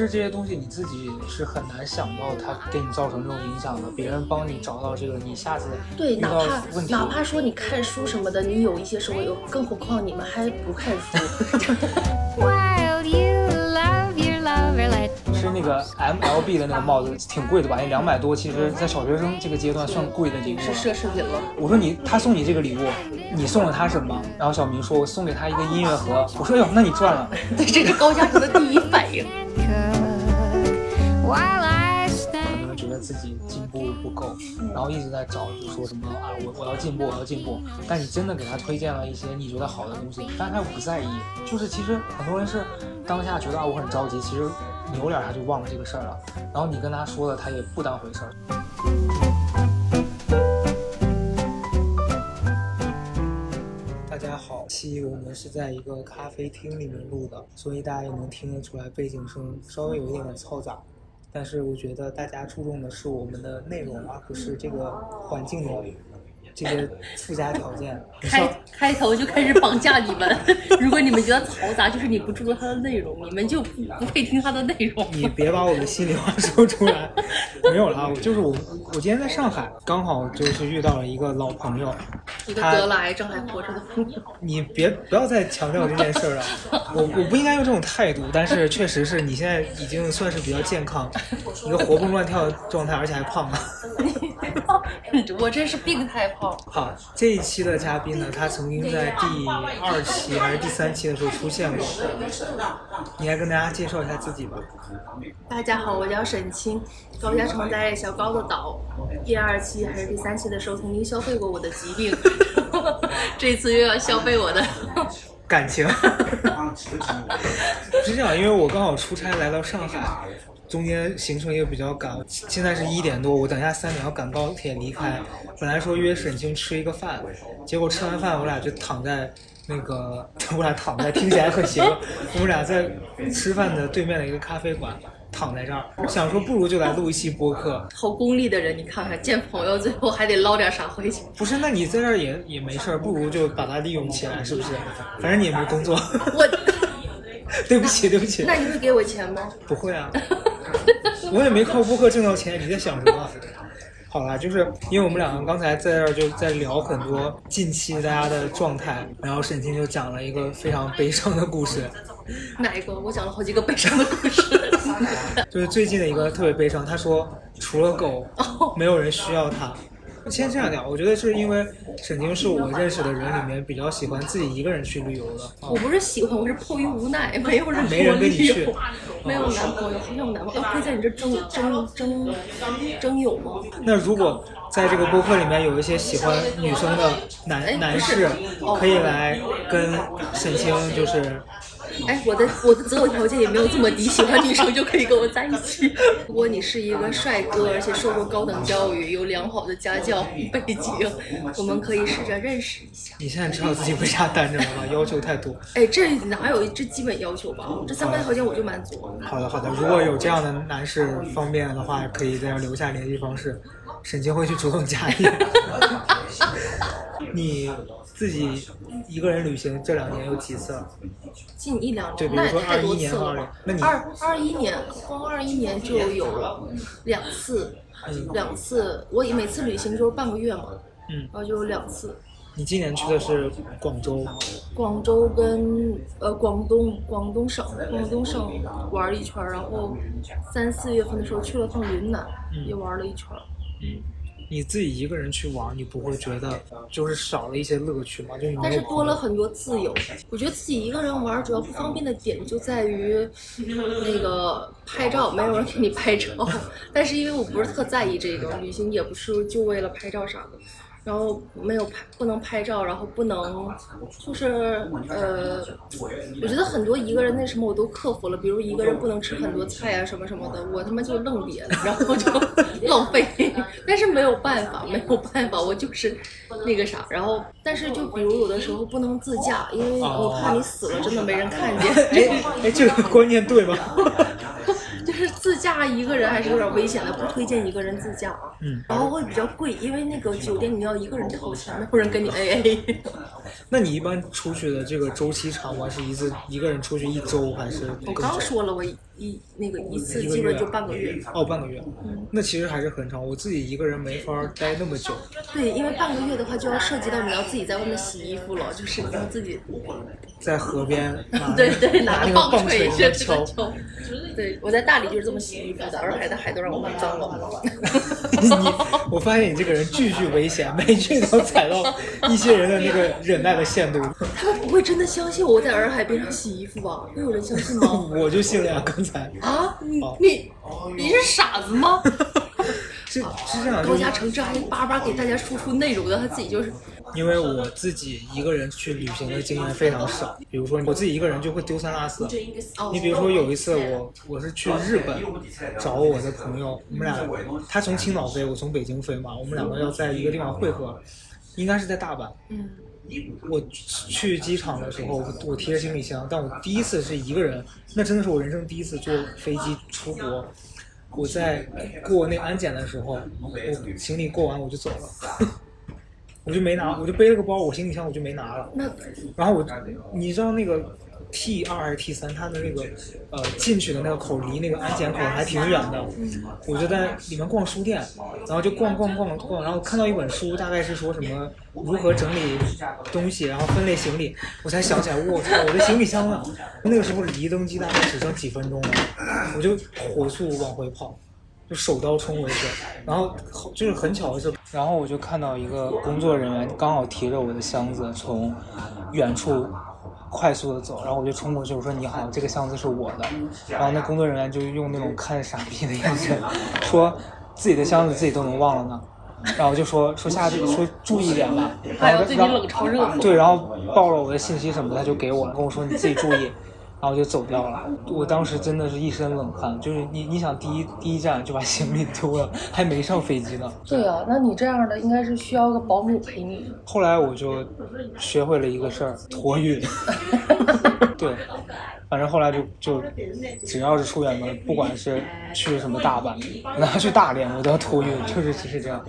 知这些东西，你自己是很难想到它给你造成这种影响的。别人帮你找到这个，你下次对，哪怕，哪怕说你看书什么的，你有一些时候有，更何况你们还不看书。While you love your lover, let 是那个 MLB 的那个帽子，挺贵的吧？那两百多，其实在小学生这个阶段算贵的礼物是。奢侈品了。我说你，他送你这个礼物，你送了他什么？然后小明说，我送给他一个音乐盒。我说，哎呦，那你赚了。对，这是高价值的第一反应。I 可能觉得自己进步不够，然后一直在找，就说什么啊，我我要进步，我要进步。但你真的给他推荐了一些你觉得好的东西，但他又不在意。就是其实很多人是当下觉得啊我很着急，其实扭脸他就忘了这个事儿了。然后你跟他说了，他也不当回事儿。大家好，期我们是在一个咖啡厅里面录的，所以大家也能听得出来背景声稍微有一点点嘈杂。但是我觉得大家注重的是我们的内容，而不是这个环境的这些附加条件。开开头就开始绑架你们，如果你们觉得嘈杂，就是你不注重它的内容，你们就不不配听它的内容。你别把我的心里话说出来，没有啦，我就是我，我今天在上海，刚好就是遇到了一个老朋友，一个他得了癌症还活着的朋友，你别不要再强调这件事儿了，我我不应该用这种态度，但是确实是你现在已经算是比较健康，一个活蹦乱跳的状态，而且还胖了。我真是病态胖。好，这一期的嘉宾呢，他曾经在第二期还是第三期的时候出现过，你来跟大家介绍一下自己吧。大家好，我叫沈清，高家城在小高的岛。第二期还是第三期的时候，曾经消费过我的疾病，这次又要消费我的。感情。是这样，因为我刚好出差来到上海，中间行程也比较赶，现在是一点多，我等一下三点要赶高铁离开。本来说约沈清吃一个饭，结果吃完饭我俩就躺在那个，我俩躺在，听起来很邪恶。我们俩在吃饭的对面的一个咖啡馆。躺在这儿，想说不如就来录一期播客。好功利的人，你看看见朋友最后还得捞点啥回去。不是，那你在这儿也也没事儿，不如就把它利用起来，是不是？反正你也没工作。我，对不起，对不起。那你会给我钱吗？不会啊，我也没靠播客挣到钱，你在想什么？好啦，就是因为我们两个刚才在这儿就在聊很多近期大家的状态，然后沈清就讲了一个非常悲伤的故事，哪一个？我讲了好几个悲伤的故事。就是最近的一个特别悲伤。他说，除了狗，没有人需要他。先这样讲，我觉得是因为沈清是我认识的人里面比较喜欢自己一个人去旅游的。我不是喜欢，我是迫于无奈，没有人没人跟你去没有男朋友，好像有男朋友，可以在你这征征征征友吗？那如果在这个播客里面有一些喜欢女生的哎男男士，可以来跟沈清就是。哎，我的我的择偶条件也没有这么低，喜欢女生就可以跟我在一起。如果你是一个帅哥，而且受过高等教育，有良好的家教背景，我们可以试着认识一下。你现在知道自己为啥单着了吗？要求太多。哎，这哪有这基本要求吧？这三个条件我就满足了。好的好的，如果有这样的男士方便的话，可以在这留下联系方式，沈清会去主动加你。你自己一个人旅行这两年有几次？近一两，年，那也比如说二太多一年二零次了吧？，那你二二一年，光二一年就有两次，两次。我每次旅行就是半个月嘛，嗯然后就有两次。你今年去的是广州，广州跟呃广东广东省广东省玩了一圈儿，然后三四月份的时候去了趟云南，嗯也玩了一圈儿。你自己一个人去玩，你不会觉得就是少了一些乐趣吗？就是但是多了很多自由。我觉得自己一个人玩主要不方便的点就在于那个拍照，没有人给你拍照。但是因为我不是特在意这个，旅行也不是就为了拍照啥的。然后没有拍，不能拍照，然后不能，就是呃，我觉得很多一个人那什么我都克服了，比如一个人不能吃很多菜啊什么什么的，我他妈就愣瘪了，然后就 浪费。但是没有办法，没有办法，我就是那个啥。然后，但是就比如有的时候不能自驾，因为你怕你死了真的没人看见。哎哎，这个观念对吗？就是自驾一个人还是有点危险的，不推荐一个人自驾。嗯，然后会比较贵，因为那个酒店你要一个人掏钱，没有人跟你 AA。那你一般出去的这个周期长吗？是一次一个人出去一周还是我？刚说了，我一一那个一次基本就半个月。哦，半个月，嗯那其实还是很长。我自己一个人没法待那么久，对，因为半个月的话就要涉及到你要自己在外面洗衣服了，就是你要自己，在河边拿 对对，拿那个棒棒槌在那槌去敲。敲。对，我在大理就是这么洗衣服的，洱海的海都让我弄脏了。你，我发现你这个人句句危险，每句都踩到一些人的那个忍耐的限度。他们不会真的相信我在洱海边上洗衣服吧？会有人相信吗？我就信了呀，刚才啊，你哦你你是傻子吗？是是这样，就是高嘉诚这还巴巴给大家输出内容的，他自己就是因为我自己一个人去旅行的经验非常少。比如说我自己一个人就会丢三落四。哦，你比如说有一次我我是去日本找我的朋友，我们俩他从青岛飞，我从北京飞嘛，我们两个要在一个地方汇合，应该是在大阪。嗯，我去机场的时候，我我提着行李箱，但我第一次是一个人，那真的是我人生第一次坐飞机出国。我在过那安检的时候，我行李过完我就走了，我就没拿，我就背了个包，我行李箱我就没拿了。那然后我，你知道那个 T 二还是 T 三，它的那个呃进去的那个口离那个安检口还挺远的，我就在里面逛书店，然后就逛逛逛逛，然后看到一本书，大概是说什么如何整理东西，然后分类行李，我才想起来，我操，我的行李箱呢？那个时候离登机大概只剩几分钟了，我就火速往回跑。就手刀冲回去，然后就是很巧的是，然后我就看到一个工作人员刚好提着我的箱子从远处快速的走，然后我就冲过去，我说你好，这个箱子是我的，然后那工作人员就用那种看傻逼的眼神说自己的箱子自己都能忘了呢，然后就说说下次说注意点吧，然后还要对你冷嘲热讽。对，然后报了我的信息什么的，他就给我了，跟我说你自己注意，然后就走掉了。我当时真的是一身冷汗，就是你你想第一第一站就把行李丢了，还没上飞机呢。对啊，那你这样的应该是需要个保姆陪你。后来我就学会了一个事儿，托运。对，反正后来就就只要是出远门，不管是去什么大阪，哪 怕去大连，我都要托运，就是就是这样。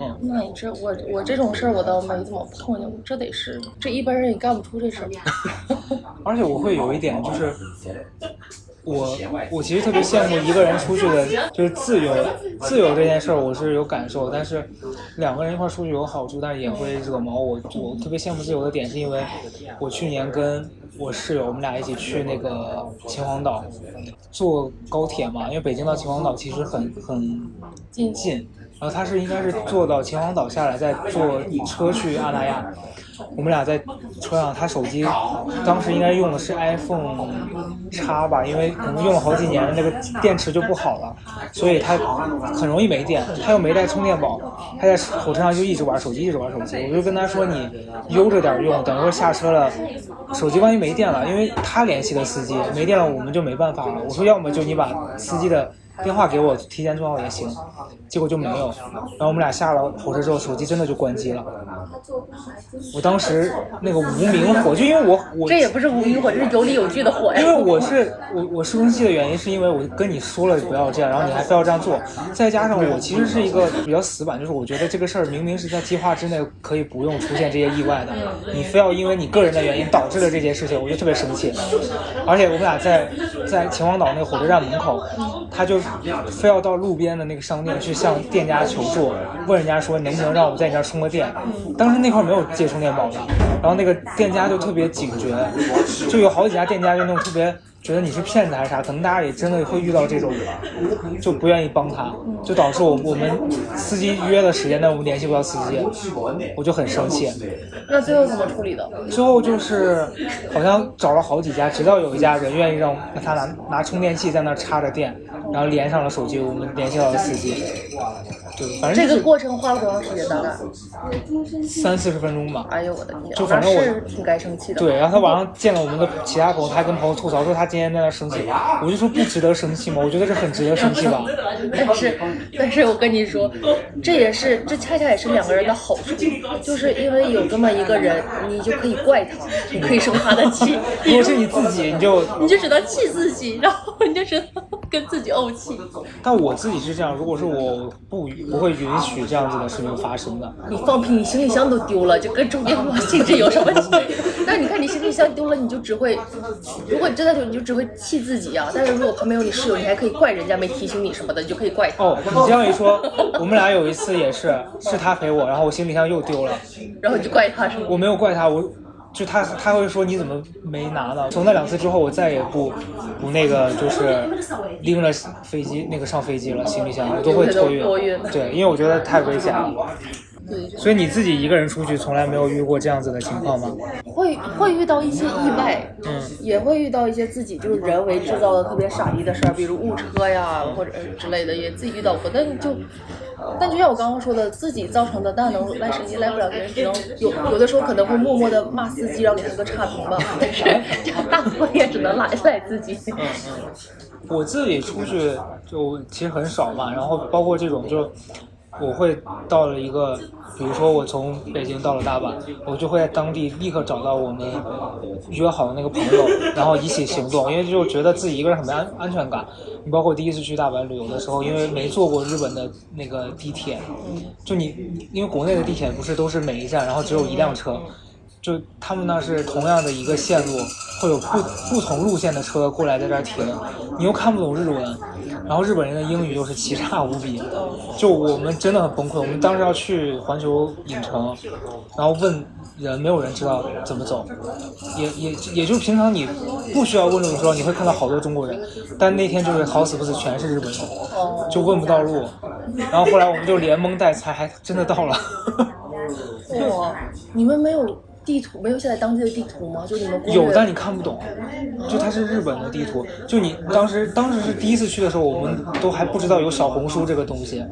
嗯，那你这我我这种事儿我倒没怎么碰见过，这得是这一般人也干不出这事儿。而且我会有一点就是，我我其实特别羡慕一个人出去的，就是自由自由这件事儿，我是有感受，但是两个人一块儿出去有好处，但是也会惹毛我。我特别羡慕自由的点是因为我去年跟我室友我们俩一起去那个秦皇岛，坐高铁嘛，因为北京到秦皇岛其实很很近近，然后他是应该是坐到秦皇岛下来，再坐车去阿那亚。我们俩在车上，他手机当时应该用的是 iPhone 叉吧，因为可能用了好几年，那个电池就不好了，所以他很容易没电。他又没带充电宝，他在火车上就一直玩手机，一直玩手机。我就跟他说：“你悠着点用，等会下车了，手机万一没电了，因为他联系的司机没电了，我们就没办法了。”我说：“要么就你把司机的。”电话给我提前做好也行，结果就没有。然后我们俩下了火车之后，手机真的就关机了。我当时那个无名火，就因为我我这也不是无名火，这是有理有据的火呀。因为我是我我生气的原因是因为我跟你说了不要这样，然后你还非要这样做，再加上我其实是一个比较死板，就是我觉得这个事儿明明是在计划之内可以不用出现这些意外的，你非要因为你个人的原因导致了这件事情，我就特别生气。而且我们俩在在秦皇岛那个火车站门口，他就非要到路边的那个商店去向店家求助，问人家说能不能让我在你这儿充个电。当时那块没有借充电宝的，然后那个店家就特别警觉，就有好几家店家就那种特别觉得你是骗子还是啥，可能大家也真的会遇到这种，就不愿意帮他，就导致我我们司机约的时间，但我们联系不到司机，我就很生气。那最后怎么处理的？最后就是好像找了好几家，直到有一家人愿意让他拿拿充电器在那儿插着电，然后连上了手机，我们联系到了司机。对，反正这个过程花了多长时间？大概？三四十分钟吧。哎呦我的天，就反正我是挺该生气的。对，然后他晚上见了我们的其他朋友，他还跟朋友吐槽说他今天在那生气，我就说不值得生气吗？我觉得这很值得生气吧。但是，但是我跟你说，这也是这恰恰也是两个人的好处，就是因为有这么一个人，你就可以怪他，你可以生他的气，如果是你自己，你就你就只能气自己，然后你就只能跟自己怄气。但我自己是这样，如果是我不不会允许这样子的事情发生的。你放屁，你行李箱都丢了，就跟中年危性质有什么区别？但你看你行李箱丢了，你就只会，如果你真的丢，你就只会气自己啊。但是如果旁边有你室友，你还可以怪人家没提醒你什么的，你就可以怪他。哦，你这样一说，我们俩有一次也是，是他陪我，然后我行李箱又丢了，然后你就怪他是吗？我没有怪他，我就他他会说你怎么没拿呢？从那两次之后，我再也不不那个就是拎着飞机那个上飞机了，行李箱我都会托运托运。对，因为我觉得太危险了。对，所以你自己一个人出去，从来没有遇过这样子的情况吗？会会遇到一些意外，嗯，也会遇到一些自己就是人为制造的特别傻逼的事儿，比如误车呀或者之类的，也自己遇到过。但就，但就像我刚刚说的，自己造成的，那能赖谁也赖不了别人，只能有有的时候可能会默默的骂司机，然后给他个差评吧。但是大部分也只能赖赖自己。嗯嗯，我自己出去就其实很少嘛，然后包括这种就。我会到了一个，比如说我从北京到了大阪，我就会在当地立刻找到我们约好的那个朋友，然后一起行动，因为就觉得自己一个人很没安安全感。你包括第一次去大阪旅游的时候，因为没坐过日本的那个地铁，就你因为国内的地铁不是都是每一站然后只有一辆车，就他们那是同样的一个线路，会有不不同路线的车过来在这儿停，你又看不懂日文。然后日本人的英语又是奇差无比，就我们真的很崩溃。我们当时要去环球影城，然后问人，没有人知道怎么走，也也也就平常你不需要问路的时候，你会看到好多中国人，但那天就是好死不死全是日本人，就问不到路。然后后来我们就连蒙带猜，还真的到了。哇，你们没有？地图没有下载当地的地图吗？就你们有，但你看不懂。就它是日本的地图，就你当时当时是第一次去的时候，我们都还不知道有小红书这个东西，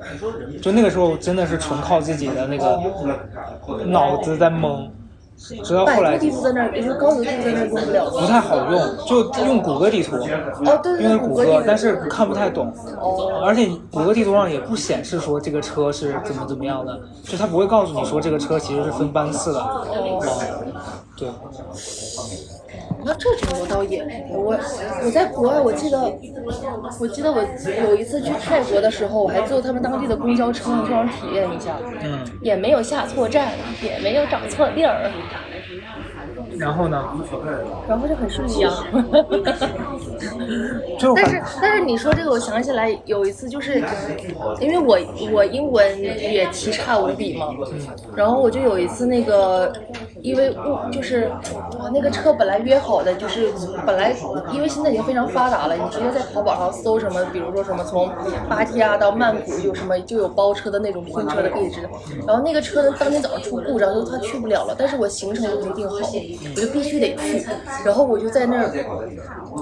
就那个时候真的是纯靠自己的那个脑子在蒙。直到后来，地图在那儿，高德地图在那儿用不了，不太好用，就用谷歌地图。哦，对对用谷歌，但是看不太懂。哦。而且谷歌地图上也不显示说这个车是怎么怎么样的，就它不会告诉你说这个车其实是分班次的。哦。对。那这种我倒也，我我在国外，我记得，我记得我有一次去泰国的时候，我还坐他们当地的公交车，就想体验一下。嗯。也没有下错站，也没有找错地儿。然后呢？然后就很顺利啊。但是但是你说这个，我想起来有一次，就是因为我我英文也奇差无比嘛，然后我就有一次那个，因为误就是哇那个车本来约好的，就是本来因为现在已经非常发达了，你直接在淘宝上搜什么，比如说什么从芭提雅到曼谷有什么就有包车的那种拼车的位置，然后那个车呢当天早上出故障，就他去不了了，但是我行程都已经定好。我就必须得去，然后我就在那儿，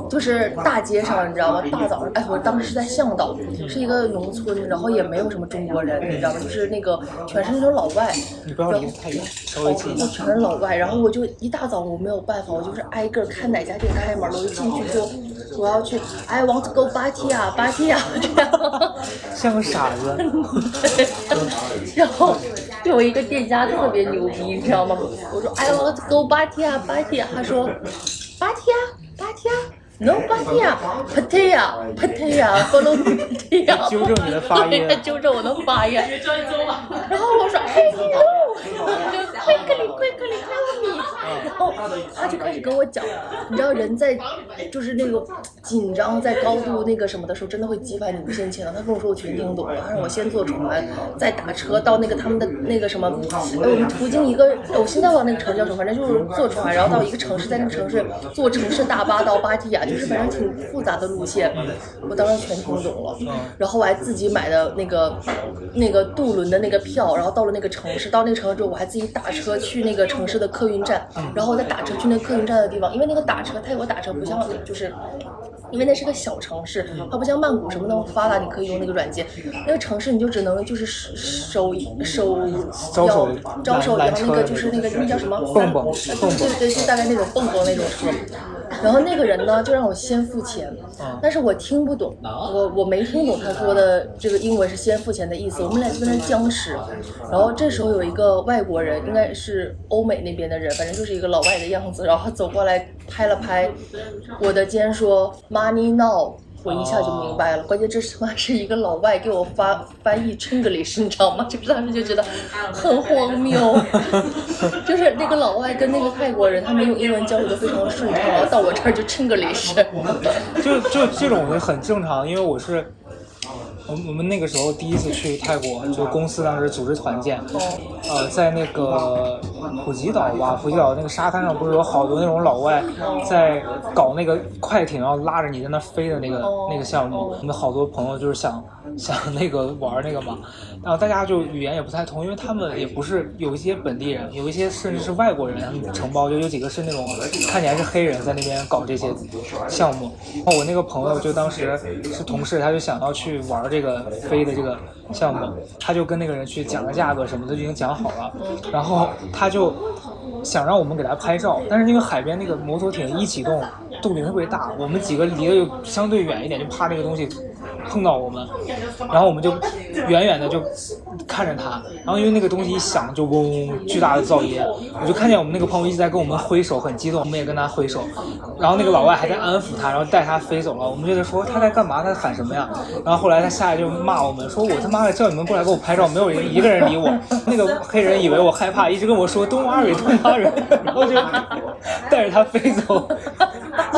就是大街上，你知道吗？大早上，哎，我当时是在向导，是一个农村，然后也没有什么中国人，你知道吗？就是那个全是那种老外，你不要离太远，稍微近一点。全是老外，然后我就一大早我没有办法，我就是挨个看哪家店开门，我就进去说我要去，I want to go 芭提雅，芭提雅这样。像个傻子。然后有一个店家特别牛逼，你知道吗？我说 I want to go 芭提雅，芭提雅，他说芭提雅，芭提雅，no 芭提雅，Pattaya，Pattaya，follow Pattaya。纠正你的发音。纠正我的发音。然后我说 I know，quickly quickly tell me。然后他就开始跟我讲，你知道人在就是那个紧张在高度那个什么的时候，真的会激发你无限潜能。他跟我说我全听懂了，他让我先坐船，再打车到那个他们的那个什么，哎，我们途经一个，我现在忘那个城叫什么，反正就是坐船，然后到一个城市，在那个城市坐城市大巴到芭提雅，就是反正挺复杂的路线。我当时全听懂了，然后我还自己买的那个那个渡轮的那个票，然后到了那个城市，到那个城市之后，我还自己打车去那个城市的客运站。然后再打车去那个客运站的地方，因为那个打车泰国打车不像就是，因为那是个小城市，它不像曼谷什么那么发达，你可以用那个软件。那个城市你就只能就是手手招手招手，然后那个就是那个那叫什么蹦蹦，对对，就大概那种蹦蹦那种车。然后那个人呢，就让我先付钱，但是我听不懂，我我没听懂他说的这个英文是先付钱的意思。我们俩就在那僵持，然后这时候有一个外国人，应该是欧美那边的人，反正就是一个老外的样子，然后走过来拍了拍我的肩，说 Money now。我一下就明白了。关键这是他妈是一个老外给我发 翻译 Chinglish，你知道吗？就是当时就觉得很荒谬，就是那个老外跟那个泰国人，他们用英文交流的非常顺畅，然后到我这儿就 Chinglish。就就这种的很正常，因为我是。我们我们那个时候第一次去泰国，就公司当时组织团建，呃，在那个普吉岛吧，普吉岛那个沙滩上不是有好多那种老外在搞那个快艇，然后拉着你在那飞的那个那个项目。我们好多朋友就是想想那个玩那个嘛，然后大家就语言也不太通，因为他们也不是有一些本地人，有一些甚至是外国人，承包就有几个是那种看起来是黑人在那边搞这些项目。然后我那个朋友就当时是同事，他就想要去玩这个飞的这个项目，他就跟那个人去讲个价格什么的，就已经讲好了，然后他就想让我们给他拍照，但是因为海边那个摩托艇一启动，动静特别大，我们几个离得又相对远一点，就怕那个东西碰到我们，然后我们就远远的就看着他，然后因为那个东西一响就嗡嗡巨大的噪音，我就看见我们那个朋友一直在跟我们挥手，很激动，我们也跟他挥手，然后那个老外还在安抚他，然后带他飞走了，我们就在说他在干嘛，他在喊什么呀？然后后来他下来就骂我们，说我他妈的叫你们过来给我拍照，没有人一个人理我，那个黑人以为我害怕，一直跟我说东阿瑞东阿瑞，然后就带着他飞走，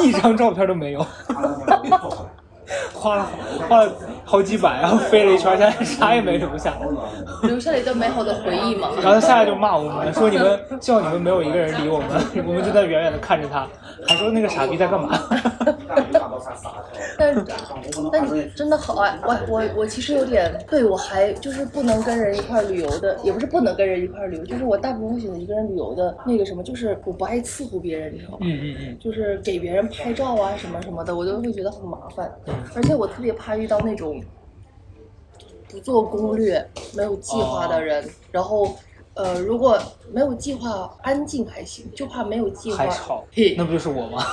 一张照片都没有。花了花了好几百，然后飞了一圈，现在啥也没留下。留下了一段美好的回忆嘛。然后他下来就骂我们，说你们叫你们没有一个人理我们，我们就在远远的看着他，还说那个傻逼在干嘛。但但你真的好爱我我我其实有点对我还就是不能跟人一块儿旅游的，也不是不能跟人一块儿旅游，就是我大部分会选择一个人旅游的那个什么，就是我不爱伺候别人，你知道吗？嗯嗯嗯，就是给别人拍照啊什么什么的，我都会觉得很麻烦，而且我特别怕遇到那种不做攻略、没有计划的人，然后。呃，如果没有计划，安静还行，就怕没有计划还吵嘿，那不就是我吗？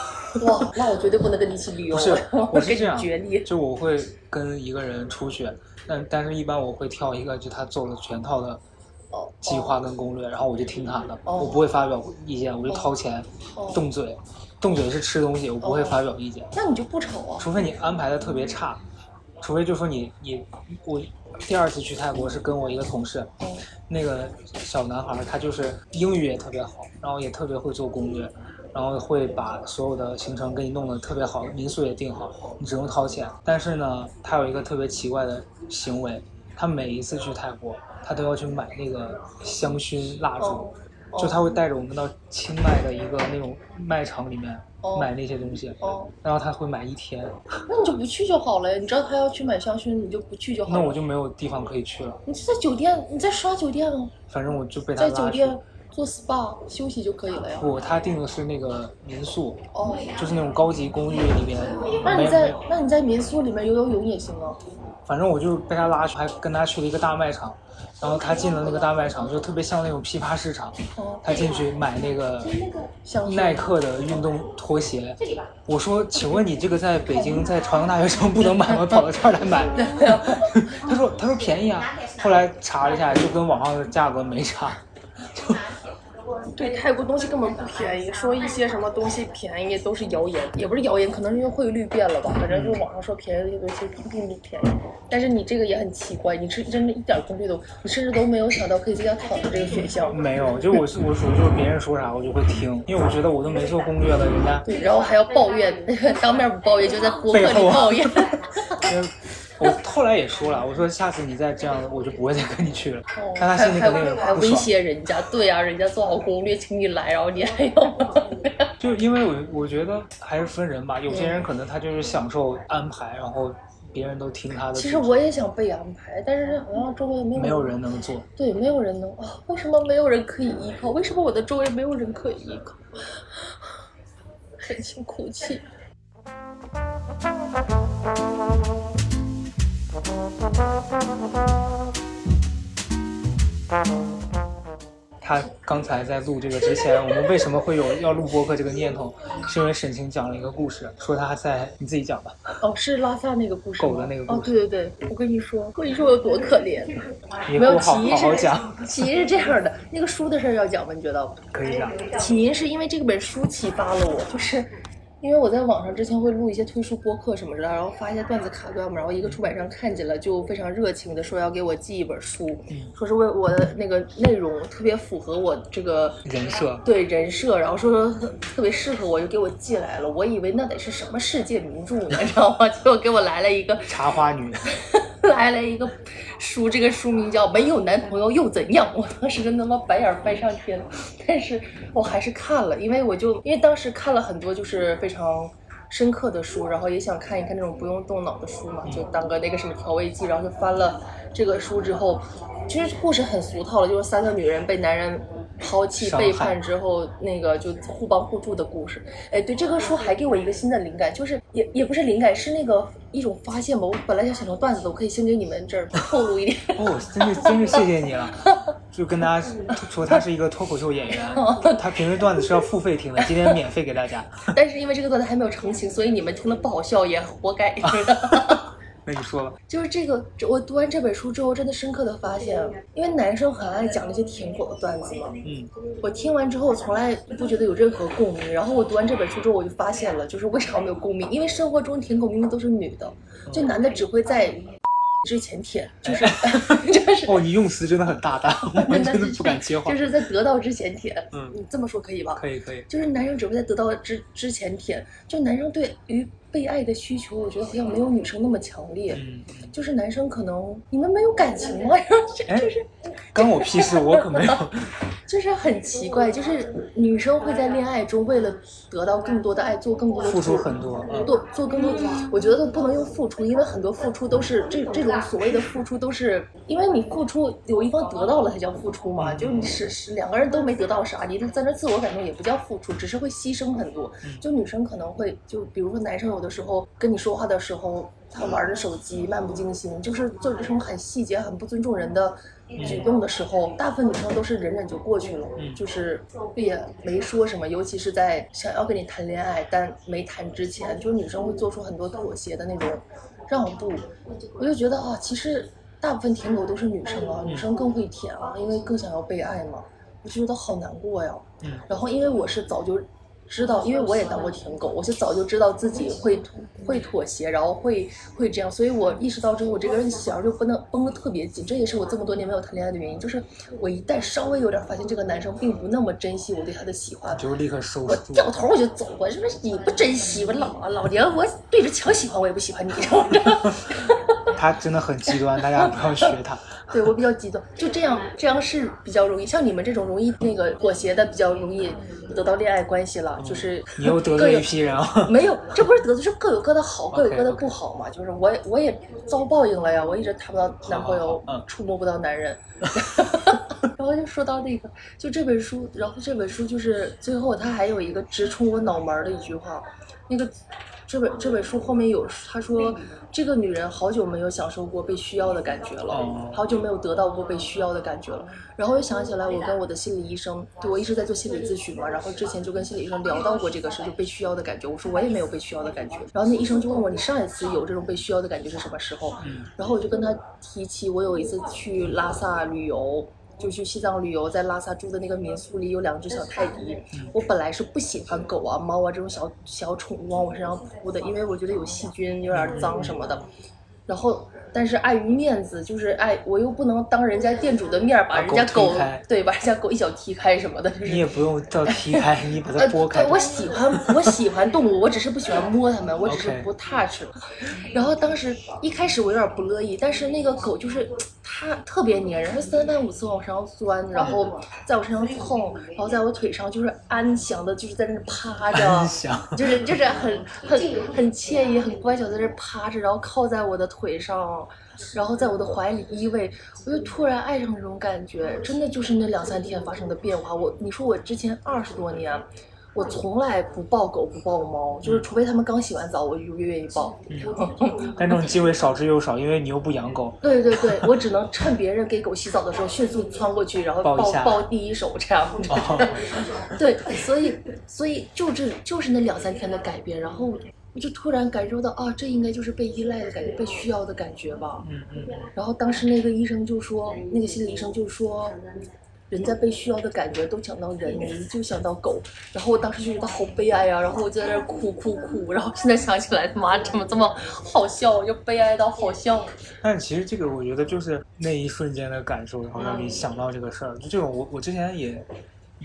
哇，那我绝对不能跟你一起旅游，不是，我是这样你决裂。就我会跟一个人出去，但但是一般我会挑一个，就他做了全套的哦计划跟攻略，然后我就听他的，哦我不会发表意见，我就掏钱，哦动嘴，动嘴是吃东西，我不会发表意见，那你就不丑啊？除非你安排的特别差，除非就说你你我第二次去泰国是跟我一个同事，嗯。那个小男孩他就是英语也特别好，然后也特别会做攻略，然后会把所有的行程给你弄得特别好，民宿也订好，你只用掏钱。但是呢，他有一个特别奇怪的行为，他每一次去泰国，他都要去买那个香薰蜡烛，哦就他会带着我们到清迈的一个那种卖场里面哦买那些东西，哦，然后他会买一天，那你就不去就好了呀。你知道他要去买香薰，你就不去就好了。那我就没有地方可以去了。你就在酒店，你在刷酒店啊，反正我就被他在拉去。酒店做 SPA 休息就可以了呀。不，他订的是那个民宿，哦，就是那种高级公寓里面。那你在那你在民宿里面游游泳也行啊。反正我就被他拉去，还跟他去了一个大卖场，然后他进了那个大卖场，就特别像那种批发市场。哦，他进去买那个耐克的运动拖鞋，我说，请问你这个在北京在朝阳大学城不能买吗？跑到这儿来买？他说他说便宜啊，后来查了一下，就跟网上的价格没差。对，泰国东西根本不便宜，说一些什么东西便宜都是谣言，也不是谣言，可能是因为汇率变了吧，反正就是网上说便宜的东西并并不便宜。但是你这个也很奇怪，你是真的一点攻略都，你甚至都没有想到可以在家躺着这个选项。没有，就我是我属于就是别人说啥我就会听，因为我觉得我都没做攻略了，人家对，然后还要抱怨，当面不抱怨，就在播客里抱怨。我后来也说了，我说下次你再这样，我就不会再跟你去了。哦但他心里肯定还威，胁人家，对呀、人家做好攻略请你来，然后你还要，就因为我我觉得还是分人吧，有些人可能他就是享受安排，然后别人都听他的。其实我也想被安排，但是好像周围没有没有人能做，对，没有人能啊！为什么没有人可以依靠？为什么我的周围没有人可以依靠？忍心哭泣。他刚才在录这个之前，我们为什么会有要录播客这个念头？是因为沈清讲了一个故事，说他在你自己讲吧。哦，是拉萨那个故事狗的那个故事哦，对对对，我跟你说，我跟你说我有多可怜。你没有起因是好讲，起因是这样的，那个书的事儿要讲吗？你觉得？可以讲。起因是因为这本书启发了我，就是因为我在网上之前会录一些推书播客什么的，然后发一些段子卡段嘛，然后一个出版商看见了，就非常热情的说要给我寄一本书，说是为我的那个内容特别符合我这个人设对人设，然后说说特别适合我，就给我寄来了。我以为那得是什么世界名著呢，你知道吗？结果给我来了一个茶花女，来了一个书，这个书名叫《没有男朋友又怎样》。我当时真他妈白眼翻上天，但是我还是看了，因为我就因为当时看了很多就是非常深刻的书，然后也想看一看那种不用动脑的书嘛，就当个那个什么调味剂，然后就翻了这个书之后，其实故事很俗套了，就是三个女人被男人。抛弃背叛之后，那个就互帮互助的故事。哎，对，这个书还给我一个新的灵感，就是也也不是灵感，是那个一种发现吧。我本来想写成段子的，我可以先给你们这儿透露一点。哦，真是真是谢谢你了。就跟大家说，他是一个脱口秀演员，他平时段子是要付费听的，今天免费给大家。但是因为这个段子还没有成型，所以你们听的不好笑也活该。那你说吧，就是这个，我读完这本书之后，真的深刻的发现，因为男生很爱讲那些舔狗的段子嘛。嗯，我听完之后，我从来不觉得有任何共鸣。然后我读完这本书之后，我就发现了，就是为啥我没有共鸣？因为生活中舔狗明明都是女的，就男的只会在之前舔，就是 就是哦，你用词真的很大胆，我们真的不敢接话就。是在得到之前舔。嗯你这么说可以吧？可以可以，就是男生只会在得到之之前舔，就男生对于被爱的需求，我觉得好像没有女生那么强烈。嗯，就是男生可能你们没有感情吗？然 后就哎就是关我屁事，我可没有。就是很奇怪，就是女生会在恋爱中为了得到更多的爱，做更多的付出很多，嗯，做做更多，我觉得都不能用付出，因为很多付出都是这这种所谓的付出都是因为你付出有一方得到了才叫付出嘛，就是你是是两个人都没得到啥，你在那自我感动也不叫付出，只是会牺牲很多。就女生可能会就比如说男生有的时候跟你说话的时候，他玩着手机漫不经心，就是做这种很细节、很不尊重人的举动的时候，大部分女生都是忍忍就过去了，就是也没说什么，尤其是在想要跟你谈恋爱但没谈之前，就是女生会做出很多妥协的那种让步，我就觉得啊，其实大部分舔狗都是女生啊，女生更会舔啊，因为更想要被爱嘛，我就觉得好难过呀。嗯。然后因为我是早就知道，因为我也当过舔狗，我就早就知道自己会会妥协，然后会会这样，所以我意识到之后，我这个人弦儿就不能绷得特别紧，这也是我这么多年没有谈恋爱的原因，就是我一旦稍微有点发现这个男生并不那么珍惜我对他的喜欢，就立刻收我拾住。掉头我就走，我是不是你不珍惜我老老娘我对着墙喜欢我也不喜欢你，知道吗？他真的很极端，大家不要学他。对我比较激动，就这样，这样是比较容易。像你们这种容易那个妥协的，比较容易得到恋爱关系了，就是你又得罪一批人啊！没有，这不是得罪，是各有各的好，各有各的不好嘛。就是我也我也遭报应了呀，我一直谈不到男朋友触摸不到男人。然后就说到那个，就这本书，然后这本书就是最后他还有一个直冲我脑门的一句话，那个这本这本书后面有他说，这个女人好久没有享受过被需要的感觉了哦，好久没有得到过被需要的感觉了。然后又想起来，我跟我的心理医生，对我一直在做心理咨询嘛，然后之前就跟心理医生聊到过这个事，就被需要的感觉。我说我也没有被需要的感觉。然后那医生就问我，你上一次有这种被需要的感觉是什么时候？然后我就跟他提起，我有一次去拉萨旅游。就去西藏旅游，在拉萨住的那个民宿里有两只小泰迪。我本来是不喜欢狗啊、猫啊这种小小宠物往我身上扑的，因为我觉得有细菌，有点脏什么的。然后，但是碍于面子，就是碍我又不能当人家店主的面儿把把人家狗狗对把人家狗一脚踢开什么的，就是你也不用到踢开，你把它呃，拨开对，。我喜欢我喜欢动物，我只是不喜欢摸它们，我只是不 touch。然后当时一开始我有点不乐意，但是那个狗就是它特别粘人，它三番五次往我身上钻，然后在我身上蹭，然后在我腿上就是安详的，就是在那趴着安详，就是就是很很很惬意、很乖巧，在这趴着，然后靠在我的腿上，然后在我的怀里依偎，我就突然爱上这种感觉，真的就是那两三天发生的变化。我你说我之前二十多年。我从来不抱狗不抱猫，就是除非他们刚洗完澡，我就愿意抱。但这种机会少之又少，因为你又不养狗。对对对，我只能趁别人给狗洗澡的时候迅速窜过去，然后抱抱抱第一手这样。哦 对，所以所以就这就是那两三天的改变，然后我就突然感受到啊，这应该就是被依赖的感觉，被需要的感觉吧。嗯嗯，然后当时那个医生就说，那个心理医生就说，人在被需要的感觉都想到人，你就想到狗。然后我当时就觉得好悲哀呀、然后我就在那儿哭哭哭。然后现在想起来，妈怎么这么好笑，又悲哀到好笑。但其实这个我觉得就是那一瞬间的感受，然后让你想到这个事儿。就这种我我之前也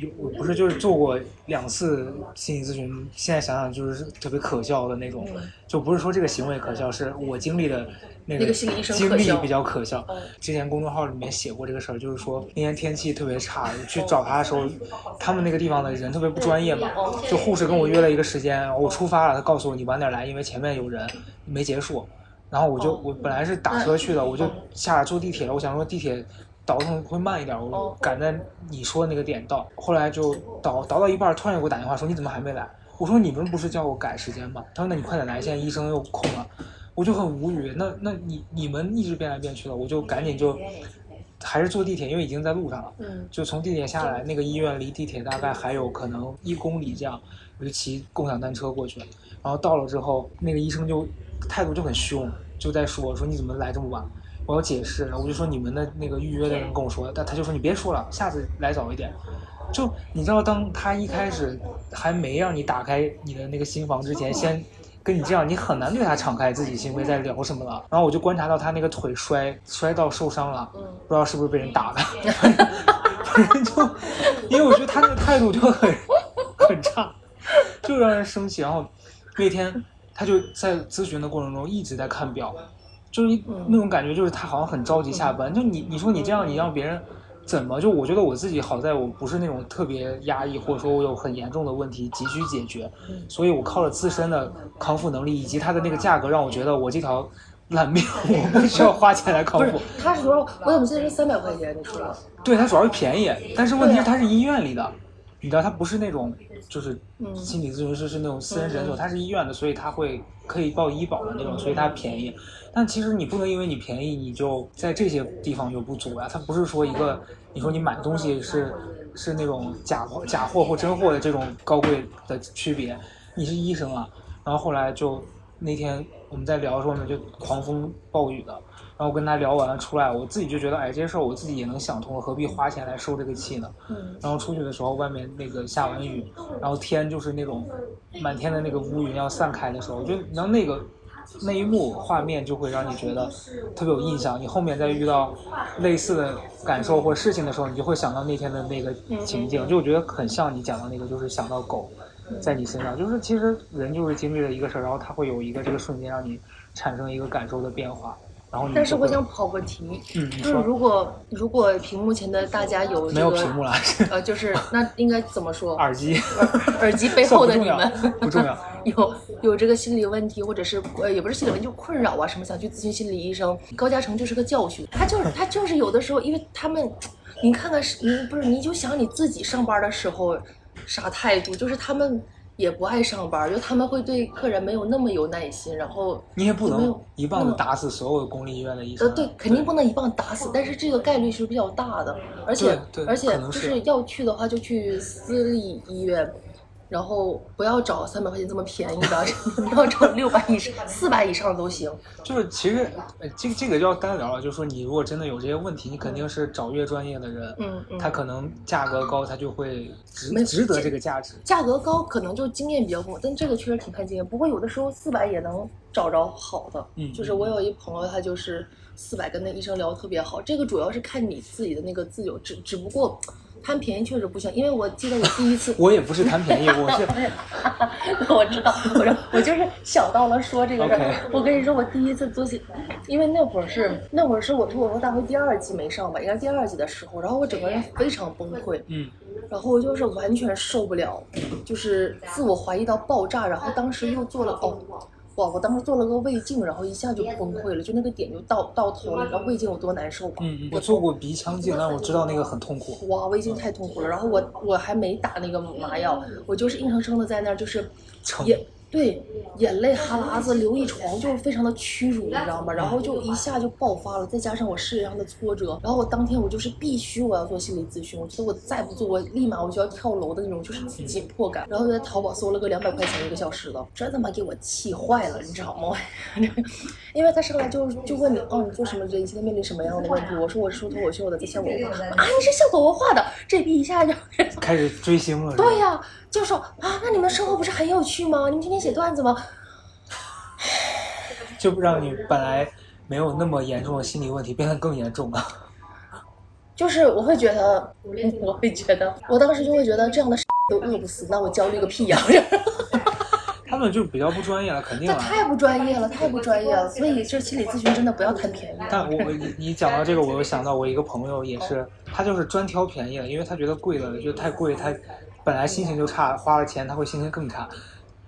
有，我不是就是做过两次心理咨询，现在想想就是特别可笑的那种，嗯就不是说这个行为可笑，是我经历的那个经历比较可笑嗯。之前公众号里面写过这个事儿，就是说那天天气特别差，去找他的时候，他们那个地方的人特别不专业嘛，就护士跟我约了一个时间，我出发了，他告诉我你晚点来，因为前面有人没结束。然后我就哦我本来是打车去的，我就下来坐地铁了。我想说地铁倒腾会慢一点，我哦赶在你说的那个点到。后来就倒倒到一半，突然又给我打电话说你怎么还没来？我说你们不是叫我改时间吗？他说那你快点来，现在医生又空了。我就很无语，那那你你们一直变来变去的，我就赶紧就还是坐地铁，因为已经在路上了。嗯就从地铁下来，那个医院离地铁大概还有可能一公里这样，我就骑共享单车过去。然后到了之后，那个医生就态度就很凶，就在说说你怎么来这么晚？我要解释，然后我就说你们的那个预约的人跟我说，但他就说你别说了，下次来早一点。就你知道，当他一开始还没让你打开你的那个心房之前，先跟你这样，你很难对他敞开自己心扉在聊什么了。然后我就观察到他那个腿摔摔到受伤了，嗯不知道是不是被人打的，反正就因为我觉得他那个态度就很很差，就让人生气。然后那天他就在咨询的过程中一直在看表，就是那种感觉，就是他好像很着急下班。就你你说你这样，你让别人怎么？就我觉得我自己好在我不是那种特别压抑，或者说我有很严重的问题急需解决，嗯所以我靠着自身的康复能力以及它的那个价格，让我觉得我这条烂命 我不需要花钱来康复。，他是多少？我怎么记得是三百块钱？你说对，它主要是便宜，但是问题是它是医院里的，你知道它不是那种就是嗯心理咨询师是那种私人诊所，嗯它是医院的，所以他会可以报医保的那种，所以它便宜。但其实你不能因为你便宜，你就在这些地方有不足呀。它不是说一个你说你买东西是是那种假货假货或真货的这种高贵的区别，你是医生啊。然后后来就那天我们在聊的时候呢，就狂风暴雨的。然后跟他聊完了出来，我自己就觉得，哎，这些事儿我自己也能想通了，何必花钱来受这个气呢？嗯然后出去的时候，外面那个下完雨，然后天就是那种满天的那个乌云要散开的时候，就然后那个那一幕画面就会让你觉得特别有印象。你后面再遇到类似的感受或事情的时候，你就会想到那天的那个情景，就我觉得很像你讲的那个，就是想到狗在你身上，就是其实人就是经历了一个事儿，然后他会有一个这个瞬间让你产生一个感受的变化，然后你但是我想跑个题，嗯，就是如果如果屏幕前的大家有、这个、没有屏幕了，呃，就是 那应该怎么说？耳机。耳机背后的你们不重要 有有这个心理问题，或者是呃也不是心理问题，就困扰啊什么，想去咨询心理医生。高嘉诚就是个教训，他就是他就是有的时候，因为他们，你看看是，你不是你就想你自己上班的时候啥态度，就是他们也不爱上班，就他们会对客人没有那么有耐心，然后你也不能一棒子打死所有公立医院的医生啊。呃，对，肯定不能一棒打死，但是这个概率是比较大的，而且而且就是是要去的话就去私立医院，然后不要找三百块钱这么便宜的，不要找六百以上、四百以上都行。就是其实，呃，这个这个就要单聊了。就是说，你如果真的有这些问题，你肯定是找越专业的人，嗯嗯他可能价格高，他就会值没值得这这个价值。价格高可能就经验比较丰富，但这个确实挺看经验。不过有的时候四百也能找着好的，嗯就是我有一朋友，他就是四百跟那医生聊得特别好。这个主要是看你自己的那个自由，只只不过贪便宜确实不行，因为我记得我第一次 我也不是贪便宜，我是 我知道，我说我就是想到了说这个事儿。我跟你说，我第一次做戏，因为那会儿是那会儿是我脱口秀大会第二季没上吧，应该第二季的时候，然后我整个人非常崩溃，嗯，然后我就是完全受不了，就是自我怀疑到爆炸，然后当时又做了哦。哇！我当时做了个胃镜，然后一下就崩溃了，就那个点就到到头了。你知道胃镜有多难受吗？嗯，嗯我做过鼻腔镜，但我知道那个很痛苦。哇，胃镜太痛苦了。然后我我还没打那个麻药，我就是硬生生的在那儿就是也对，眼泪哈喇子流一床，就是非常的屈辱，你知道吗？然后就一下就爆发了，再加上我事业上的挫折，然后我当天我就是必须我要做心理咨询，我觉得我再不做，我立马我就要跳楼的那种，就是紧迫感。然后就在淘宝搜了个两百块钱一个小时的，真他妈给我气坏了，你知道吗？因为他上来就就问你，哦，你做什么？你现在面临什么样的问题？我说我是说脱口秀的，在效果文化啊，你是效果文化的，这逼一下就。开始追星了。对呀、就说啊，那你们生活不是很有趣吗？你们天天写段子吗？就让你本来没有那么严重的心理问题变得更严重了。就是我会觉得，我会觉得，我当时就会觉得这样的都饿不死，那我焦虑个屁呀！他们就比较不专业了，肯定了。这太不专业了，太不专业了。所以这心理咨询真的不要贪便宜。但我我你你讲到这个，我又想到我一个朋友也是，他就是专挑便宜的，因为他觉得贵了就太贵，他本来心情就差，花了钱他会心情更差。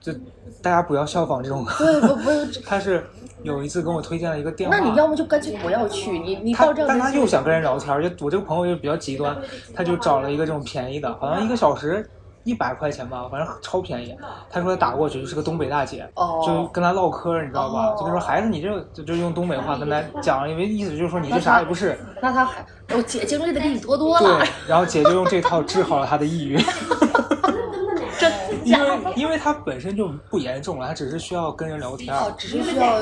就大家不要效仿这种。对，不不，他是有一次跟我推荐了一个电话，那你要么就干脆不要去，你你他到这但他又想跟人聊天，就我这个朋友就比较极端，他就找了一个这种便宜的，好像一个小时一百块钱吧，反正超便宜。他说他打过去就是个东北大姐，哦就跟他唠嗑，你知道吧？哦就跟说孩子你这就就用东北话跟他讲，因为意思就是说你这啥也不是。那他还我姐经历的比你多多了对，，然后姐就用这套治好了他的抑郁，真 因为他本身就不严重了，他只是需要跟人聊天。哦，只是需要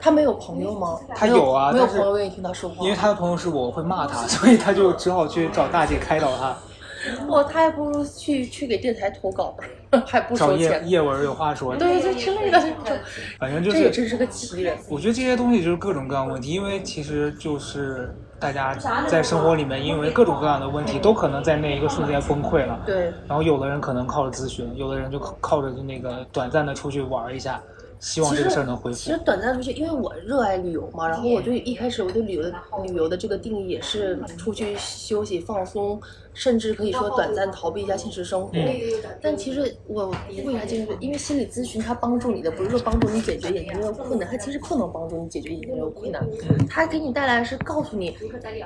他没有朋友吗？他没有没有有啊但是朋友愿意听他说话。因为他的朋友是我会骂他，所以他就只好去找大姐开导他，哇他还不如去去给电台投稿，还不找叶收钱。叶文有话说。对，就之类的这种，反正就是，这也真是个奇人。我觉得这些东西就是各种各样的问题，因为其实就是大家在生活里面，因为各种各样的问题，都可能在那一个瞬间崩溃了。对，然后有的人可能靠着咨询，有的人就靠靠着就那个短暂的出去玩一下，希望这个事儿能恢复其实。短暂出去，因为我热爱旅游嘛，然后我对一开始我对旅游的旅游的这个定义也是出去休息放松，甚至可以说短暂逃避一下现实生活。嗯但其实我为啥进入？因为心理咨询它帮助你的不是说帮助你解决眼前这个困难，它其实不能帮助你解决眼前这个困难，它给你带来的是告诉你，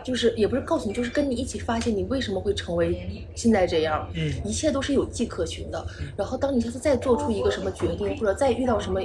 就是也不是告诉你，就是跟你一起发现你为什么会成为现在这样。嗯一切都是有迹可循的。然后，当你下次再做出一个什么决定，或者再遇到什么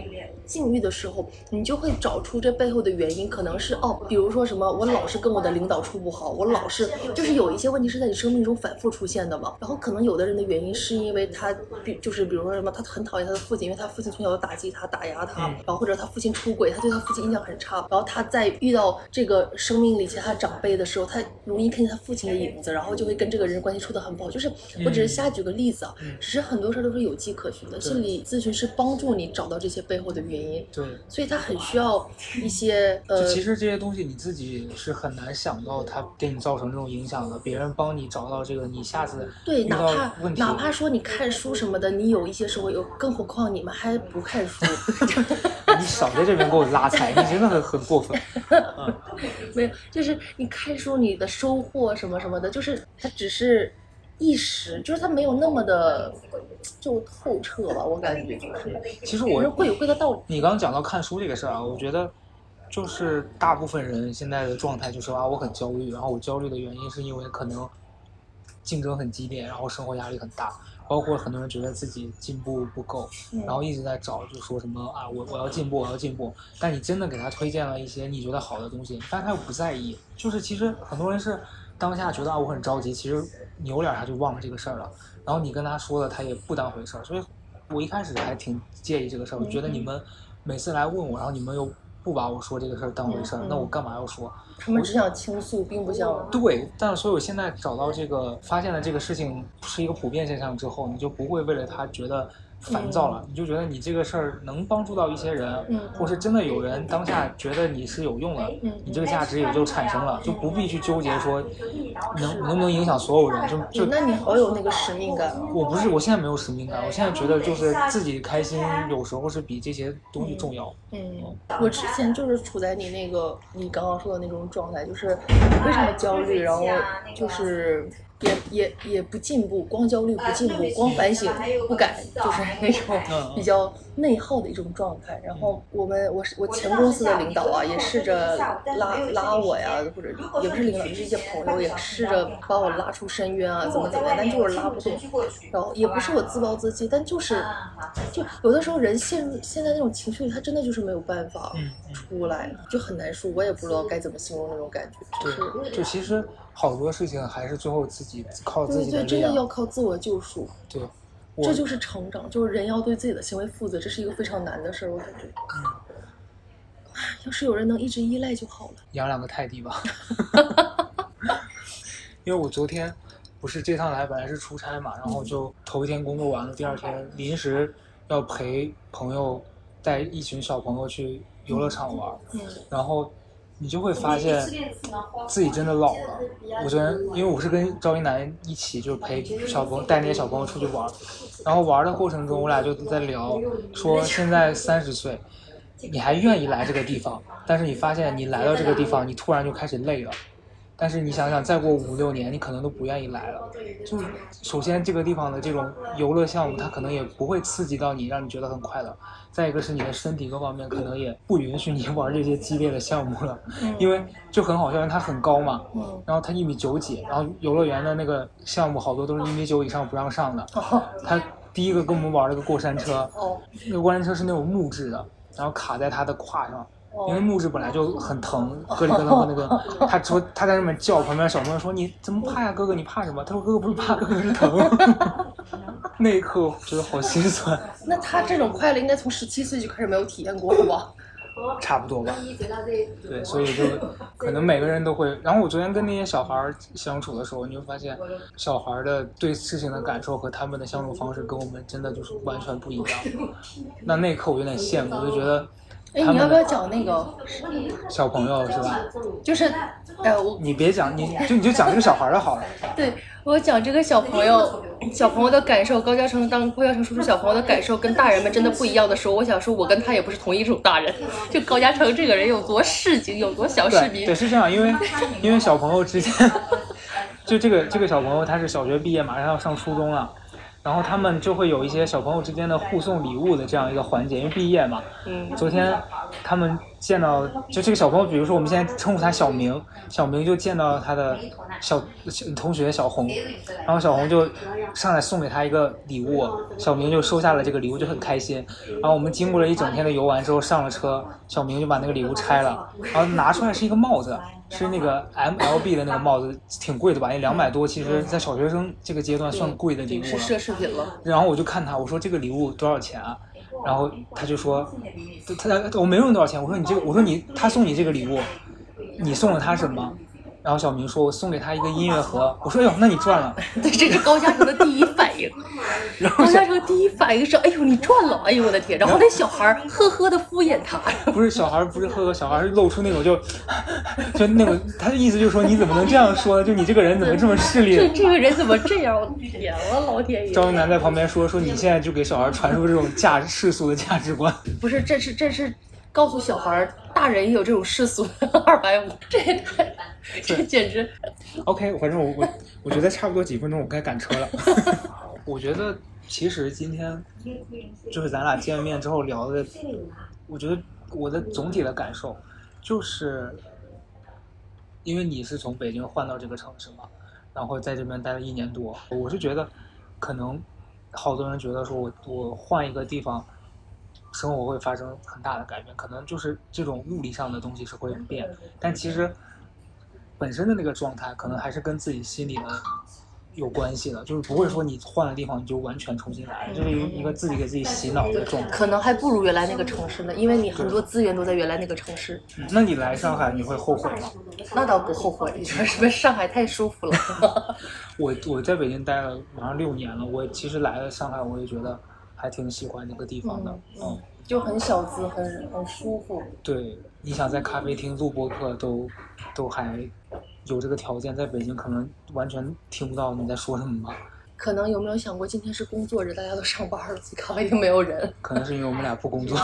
境遇的时候，你就会找出这背后的原因，可能是哦，比如说什么，我老是跟我的领导处不好，我老是就是有一些问题是在你生命中反复出现的嘛。然后，可能有的人的原因是因为他，比就是比如说什么，他很讨厌他的父亲，因为他父亲从小就打击他、打压他，然后或者他父亲出轨，他对他父亲印象很差。然后他在遇到这个生命里其他长辈的时候，他容易看见他父亲的影子，然后就会跟这个人关系处得很不好。就是我只是瞎举个例子啊，只是很多事儿都是有迹可循的。心理咨询师帮助你找到这些背后的原因，对，所以他很需要一些呃，其实这些东西你自己是很难想到他给你造成这种影响的，别人帮你找到这个，你下次对，哪怕，哪怕说你看书什么的，你有一些收获，有更何况你们还不看书。你少在这边给我拉踩，你真的很很过分。嗯，没有，就是你看书你的收获什么什么的，就是它只是一时，就是它没有那么的就透彻吧，我感觉就是，其实我人贵有贵的道理。你刚刚讲到看书这个事儿啊，我觉得就是大部分人现在的状态就是啊，我很焦虑，然后我焦虑的原因是因为可能竞争很激烈，然后生活压力很大，包括很多人觉得自己进步不够，嗯然后一直在找，就说什么啊，我我要进步，我要进步。但你真的给他推荐了一些你觉得好的东西，但他又不在意。就是其实很多人是当下觉得啊我很着急，其实扭脸他就忘了这个事儿了。然后你跟他说了，他也不当回事儿。所以我一开始还挺介意这个事儿，我觉得你们每次来问我，然后你们又不把我说这个事儿当回事儿嗯，那我干嘛要说？他们只想倾诉，并不想对，但是所以我现在找到这个，发现了这个事情是一个普遍现象之后，你就不会为了他觉得烦躁了，你就觉得你这个事儿能帮助到一些人，嗯。或是真的有人当下觉得你是有用的，嗯。你这个价值也就产生了，就不必去纠结说能能不能影响所有人，就就那你好有那个使命感。啊。我不是，我现在没有使命感，我现在觉得就是自己开心，有时候是比这些东西重要。嗯，我之前就是处在你那个你刚刚说的那种状态，就是非常的焦虑，然后就是也也也不进步，光焦虑不进步，光反省不改，就是那种嗯比较内耗的一种状态。然后我们我是我前公司的领导啊，也试着拉拉我呀，或者也不是领导，就是一些朋友也试着把我拉出深渊啊，怎么怎么样，但就是拉不动。然后也不是我自暴自弃，但就是就有的时候人陷入现在那种情绪里，他真的就是没有办法出来，就很难受。我也不知道该怎么形容那种感觉，就是。对，就其实好多事情还是最后自己靠自对对，己的力真的要。靠自我救赎，对，这就是成长，就是人要对自己的行为负责，这是一个非常难的事儿，我感觉。嗯要是有人能一直依赖就好了。养两个泰迪吧。因为我昨天不是这趟来本来是出差嘛，然后就头一天工作完了，第二天临时要陪朋友带一群小朋友去游乐场玩，嗯然后你就会发现自己真的老了。我昨天因为我是跟赵一楠一起，就是陪小朋友带那些小朋友出去玩，然后玩的过程中，我俩就在聊，说现在三十岁，你还愿意来这个地方，但是你发现你来到这个地方，你突然就开始累了。但是你想想，再过五六年，你可能都不愿意来了。就首先这个地方的这种游乐项目，它可能也不会刺激到你，让你觉得很快乐。再一个是你的身体各方面可能也不允许你玩这些激烈的项目了，因为就很好笑，因为他很高嘛，嗯，然后他一米九几，然后游乐园的那个项目好多都是一米九以上不让上的。哦。他第一个跟我们玩了个过山车，哦。那个过山车是那种木质的，然后卡在他的胯上，因为哦，木质本来就很疼，咯里咯噔的那个，他说他在那边叫，旁边小朋友说你怎么怕呀，哥哥你怕什么？他说哥哥不是怕，哥哥是疼。那一刻我觉得好心酸，那他这种快乐应该从十七岁就开始没有体验过了吧？差不多吧。对，所以就可能每个人都会。然后我昨天跟那些小孩相处的时候，你会发现，小孩的对事情的感受和他们的相处方式跟我们真的就是完全不一样。那那一刻我有点羡慕，我就觉得哎，你要不要讲那个？小朋友是吧？就是，哎，我你别讲，你就你就讲这个小孩儿的好了。对我讲这个小朋友，小朋友的感受，高嘉诚当高嘉诚说出小朋友的感受跟大人们真的不一样的时候，我想说，我跟他也不是同一种大人。就高嘉诚这个人有多市井，有多小市民对，。是这样，因为因为小朋友之间，就这个这个小朋友他是小学毕业，马上要上初中了。然后他们就会有一些小朋友之间的互送礼物的这样一个环节，因为毕业嘛。嗯昨天他们见到就这个小朋友，比如说我们现在称呼他小明，小明就见到他的小小同学小红，然后小红就上来送给他一个礼物，小明就收下了这个礼物，就很开心。然后我们经过了一整天的游玩之后上了车，小明就把那个礼物拆了，然后拿出来是一个帽子，是那个 MLB 的那个帽子，挺贵的吧？那两百多，其实在小学生这个阶段算贵的礼物是了。奢侈品了。然后我就看他，我说这个礼物多少钱啊？然后他就说，他他我没问多少钱，我说你这个，我说你他送你这个礼物，你送了他什么？然后小明说，我送给他一个音乐盒。我说，哎呦，那你赚了。对，这是高嘉诚的第一反应。然后张嘉诚第一反应是：哎呦，你赚了！哎呦，我的天！然后那小孩呵呵的敷衍他。不是小孩，不是呵呵，小孩露出那种就就那种，他的意思就是说，你怎么能这样说呢？就你这个人怎么这么势利？这这个人怎么这样？我的天啊，老天爷！赵云南在旁边说说，你现在就给小孩传输这种价世俗的价值观。不是，这是这是告诉小孩儿，大人也有这种世俗的二百五，这也太，这简直 OK，反正我我我觉得差不多几分钟我该赶车了。我觉得其实今天就是咱俩见面之后聊的，我觉得我的总体的感受就是，因为你是从北京换到这个城市嘛，然后在这边待了一年多，我是觉得可能好多人觉得说我我换一个地方。生活会发生很大的改变，可能就是这种物理上的东西是会变，但其实本身的那个状态，可能还是跟自己心里的有关系的，就是不会说你换了地方你就完全重新来就，是一一个自己给自己洗脑的状态。可能还不如原来那个城市呢，因为你很多资源都在原来那个城市。嗯那你来上海你会后悔吗？那倒不后悔，你说是不是上海太舒服了？我我在北京待了马上六年了，我其实来了上海，我也觉得还挺喜欢那个地方的。嗯，就很小资，很很舒服。对，你想在咖啡厅录播客都都还有这个条件，在北京可能完全听不到你在说什么吧。可能有没有想过，今天是工作日，大家都上班了，咖啡厅没有人。可能是因为我们俩不工作。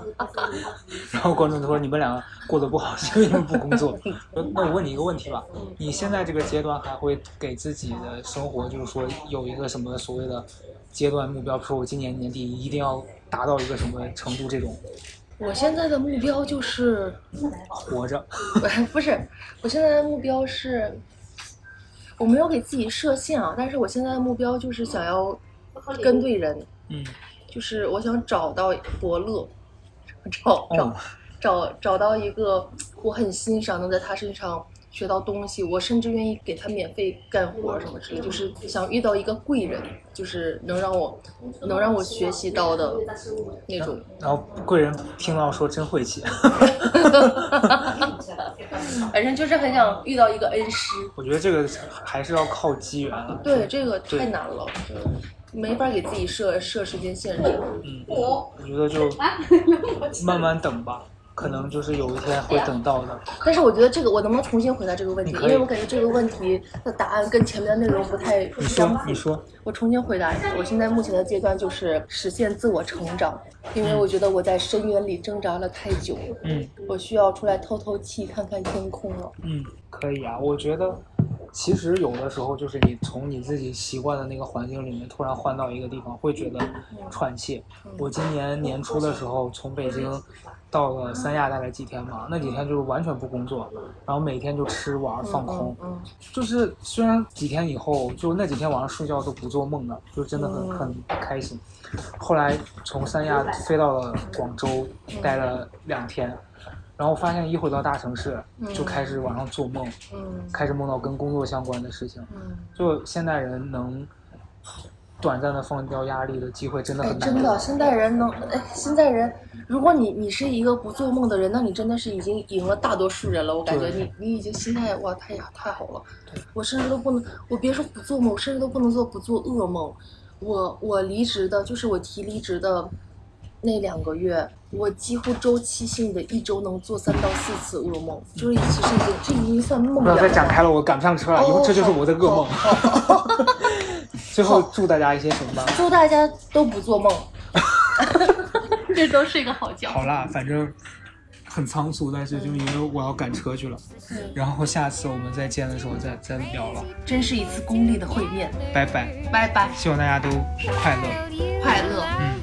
然后观众都说你们两个过得不好，是因为你们不工作。那我问你一个问题吧，你现在这个阶段还会给自己的生活，就是说有一个什么所谓的阶段目标，比如说我今年年底一定要达到一个什么程度，这种我现在的目标就是，活着。不是，我现在的目标是，我没有给自己设限啊，但是我现在的目标就是想要跟对人，嗯，就是我想找到伯乐，找找、哦找找到一个我很欣赏，能在他身上学到东西，我甚至愿意给他免费干活什么之类，就是想遇到一个贵人，就是能让我能让我学习到的那种。然后贵人听到说真晦气，反正就是很想遇到一个恩师。我觉得这个还是要靠机缘了。对，这个太难了，没法给自己设设时间限制。嗯，我觉得就慢慢等吧，可能就是有一天会等到的。但是我觉得这个，我能不能重新回答这个问题？因为我感觉这个问题的答案跟前面的内容不太你说，相符。你说，我重新回答一下，我现在目前的阶段就是实现自我成长，因为我觉得我在深渊里挣扎了太久，嗯我需要出来透透气，看看天空了。嗯，可以啊。我觉得其实有的时候就是你从你自己习惯的那个环境里面突然换到一个地方，会觉得喘气。我今年年初的时候从北京到了三亚大概几天嘛，那几天就是完全不工作，然后每天就吃玩放空。嗯就是虽然几天以后，就那几天晚上睡觉都不做梦的，就真的很很开心。后来从三亚飞到了广州，待了两天，然后发现一回到大城市就开始晚上做梦，嗯开始梦到跟工作相关的事情。嗯就现代人能短暂的放掉压力的机会真的哎，很难得。真的，现在人能，哎，现在人，如果你你是一个不做梦的人，那你真的是已经赢了大多数人了。我感觉你你已经心态哇太呀太好了，我甚至都不能，我别说不做梦，我甚至都不能做不做噩梦。我我离职的，就是我提离职的那两个月，我几乎周期性的一周能做三到四次噩梦，就是其实已经这已经算梦了不要。再展开了，我赶不上车了，以后这就是我的噩梦。最后祝大家一些什么？祝大家都不做梦，这都睡个好觉。好啦，反正很仓促，但是就因为我要赶车去了。然后下次我们再见的时候再再聊了。真是一次功利的会面。拜拜，拜拜。希望大家都快乐，快乐。嗯。